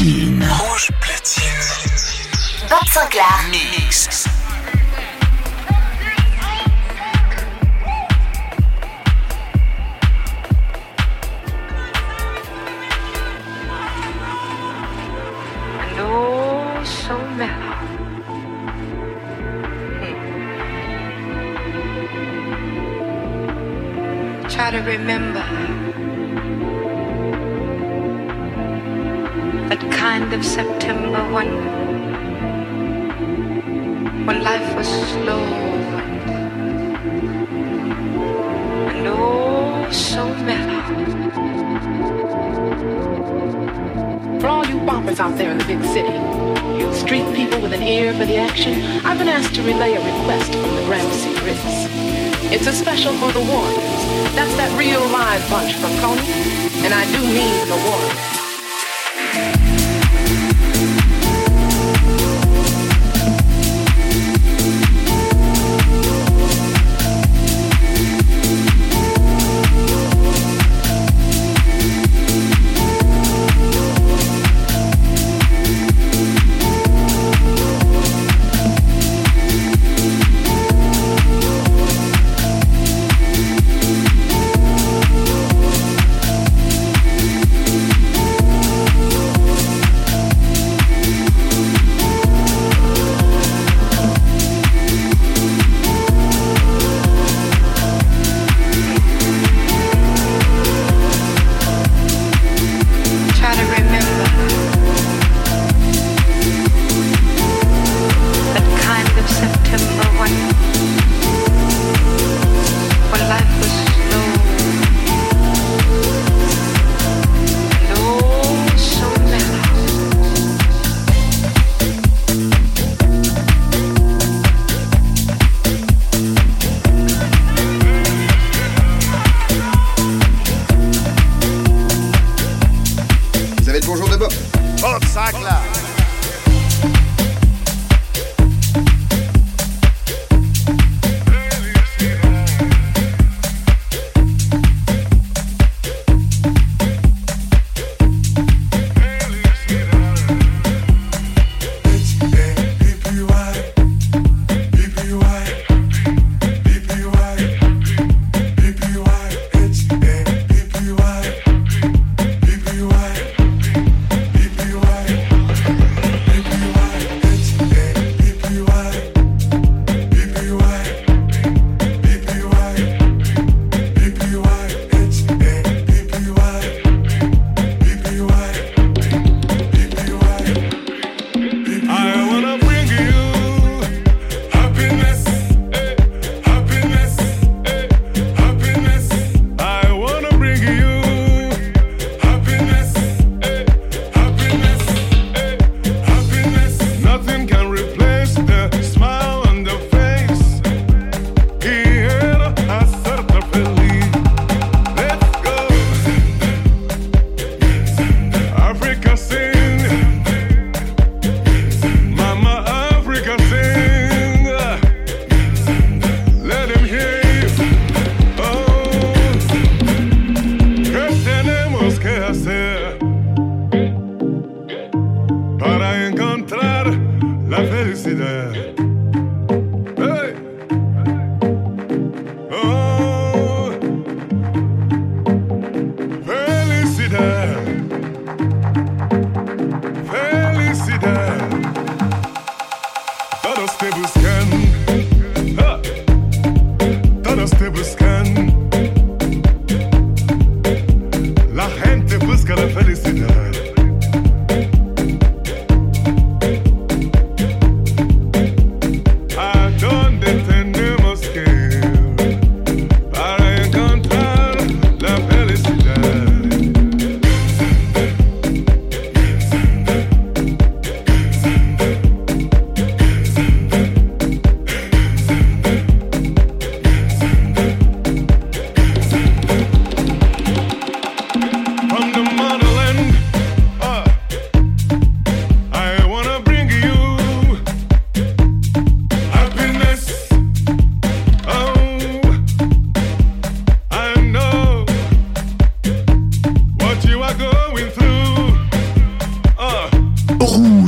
Platine. Rouge platine. Bob Sinclair. Mix. Oh, so mellow. Try to remember kind of September when when life was slow and oh so mellow. For all you boppers out there in the big city, you street people with an ear for the action, I've been asked to relay a request from the Gramercy Ritz. It's a special for the Warriors. That's that real live bunch from Coney, and I do mean the Warriors.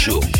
show.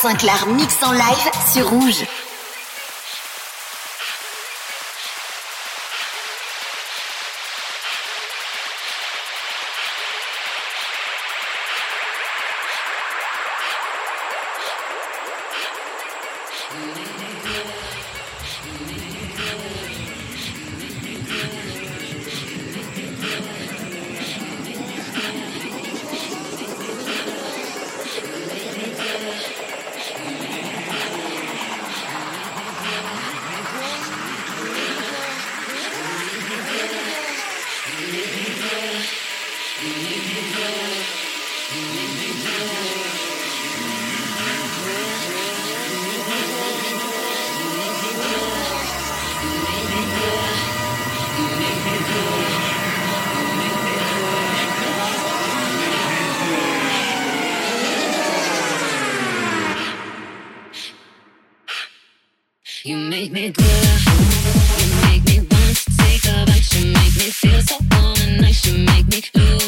Sinclair mix en live sur Rouge. You make me good. You make me want to take a bite. You make me feel so warm and nice. You make me lose.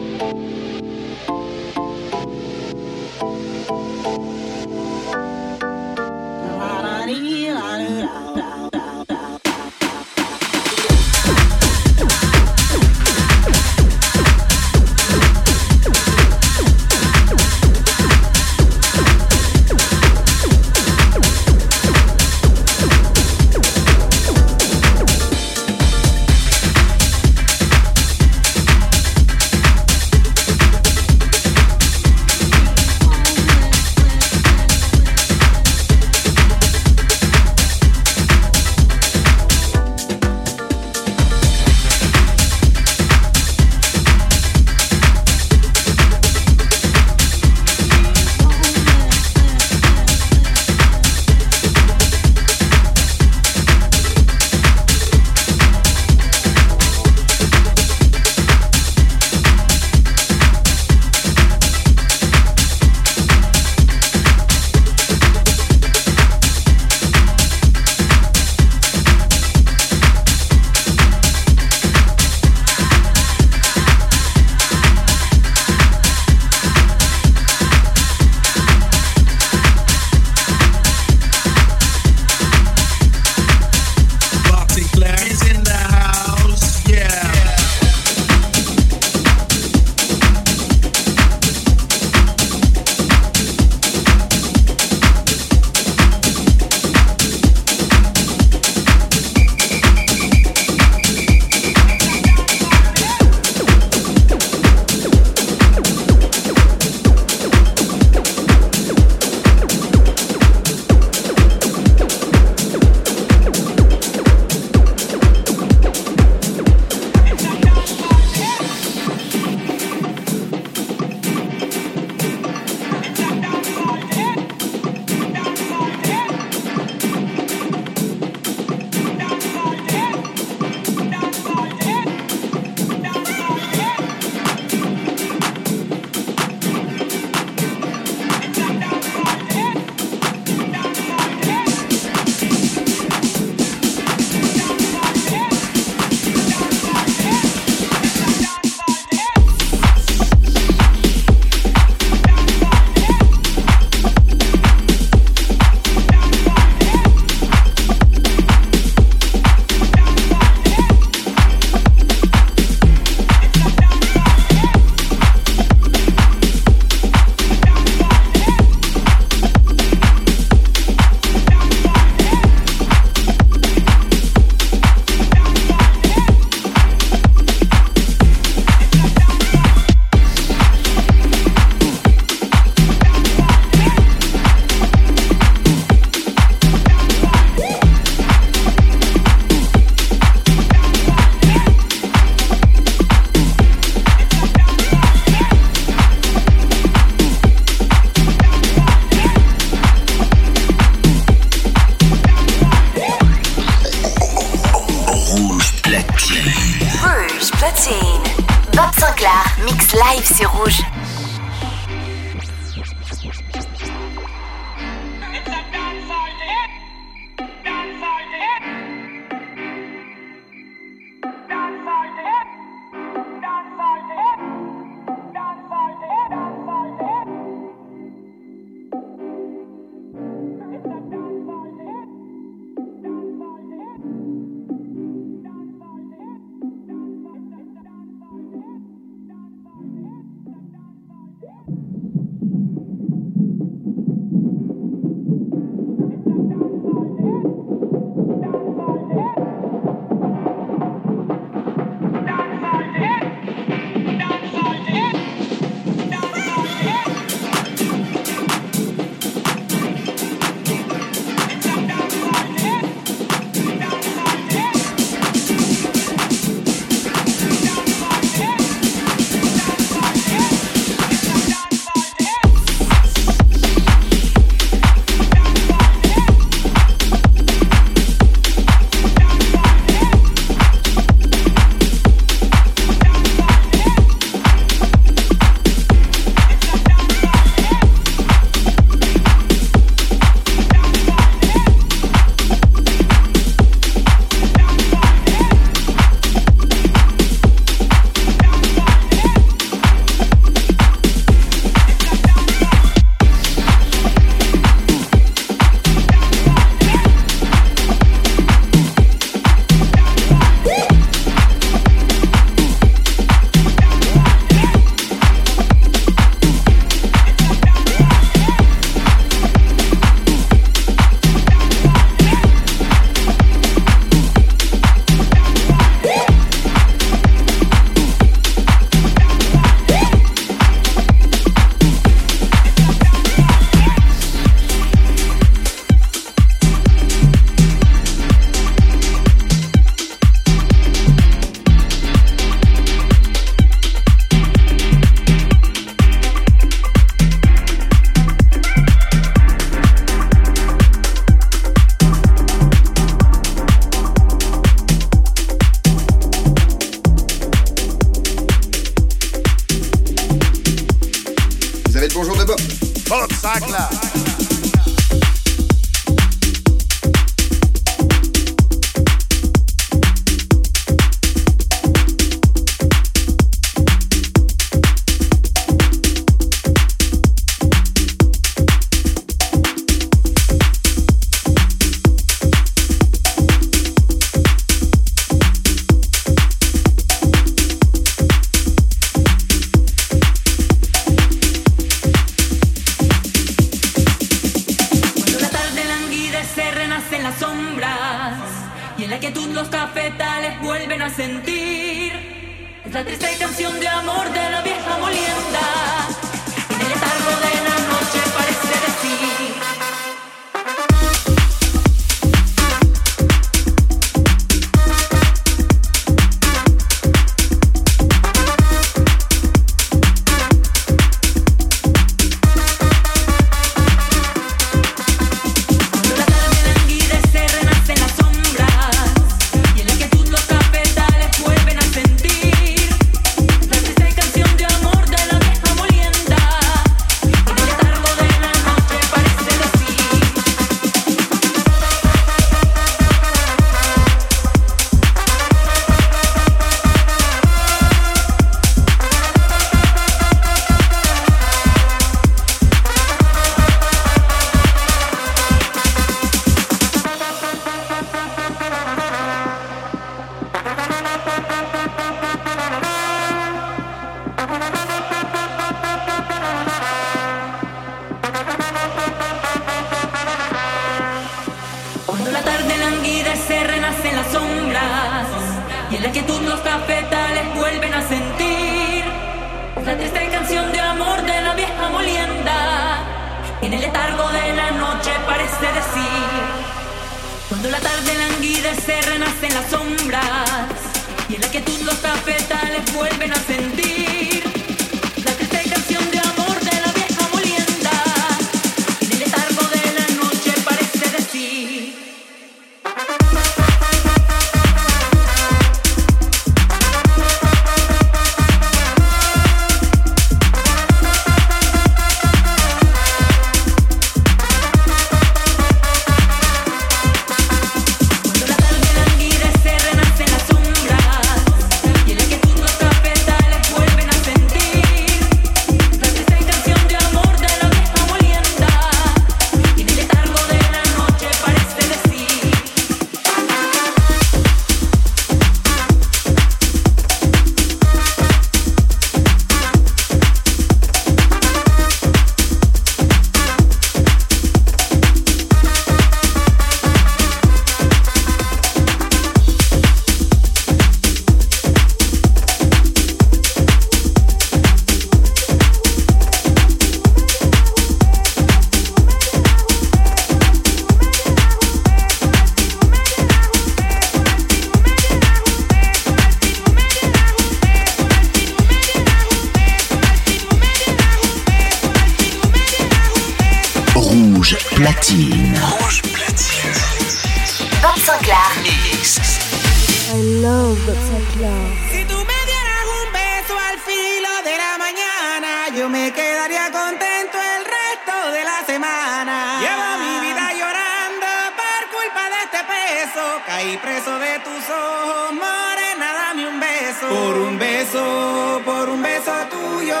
Caí preso de tus ojos, morena, dame un beso. Por un beso, por un beso tuyo,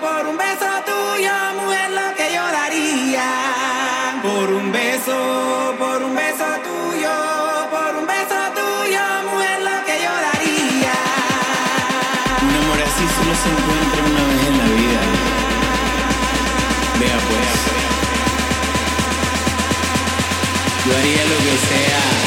por un beso tuyo, mujer, lo que yo daría. Por un beso, por un beso tuyo, por un beso tuyo, mujer, lo que yo daría. Un amor así solo se encuentra una vez en la vida. Vea pues. Yo haría lo que sea.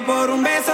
Por un beso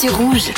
sur Rouge.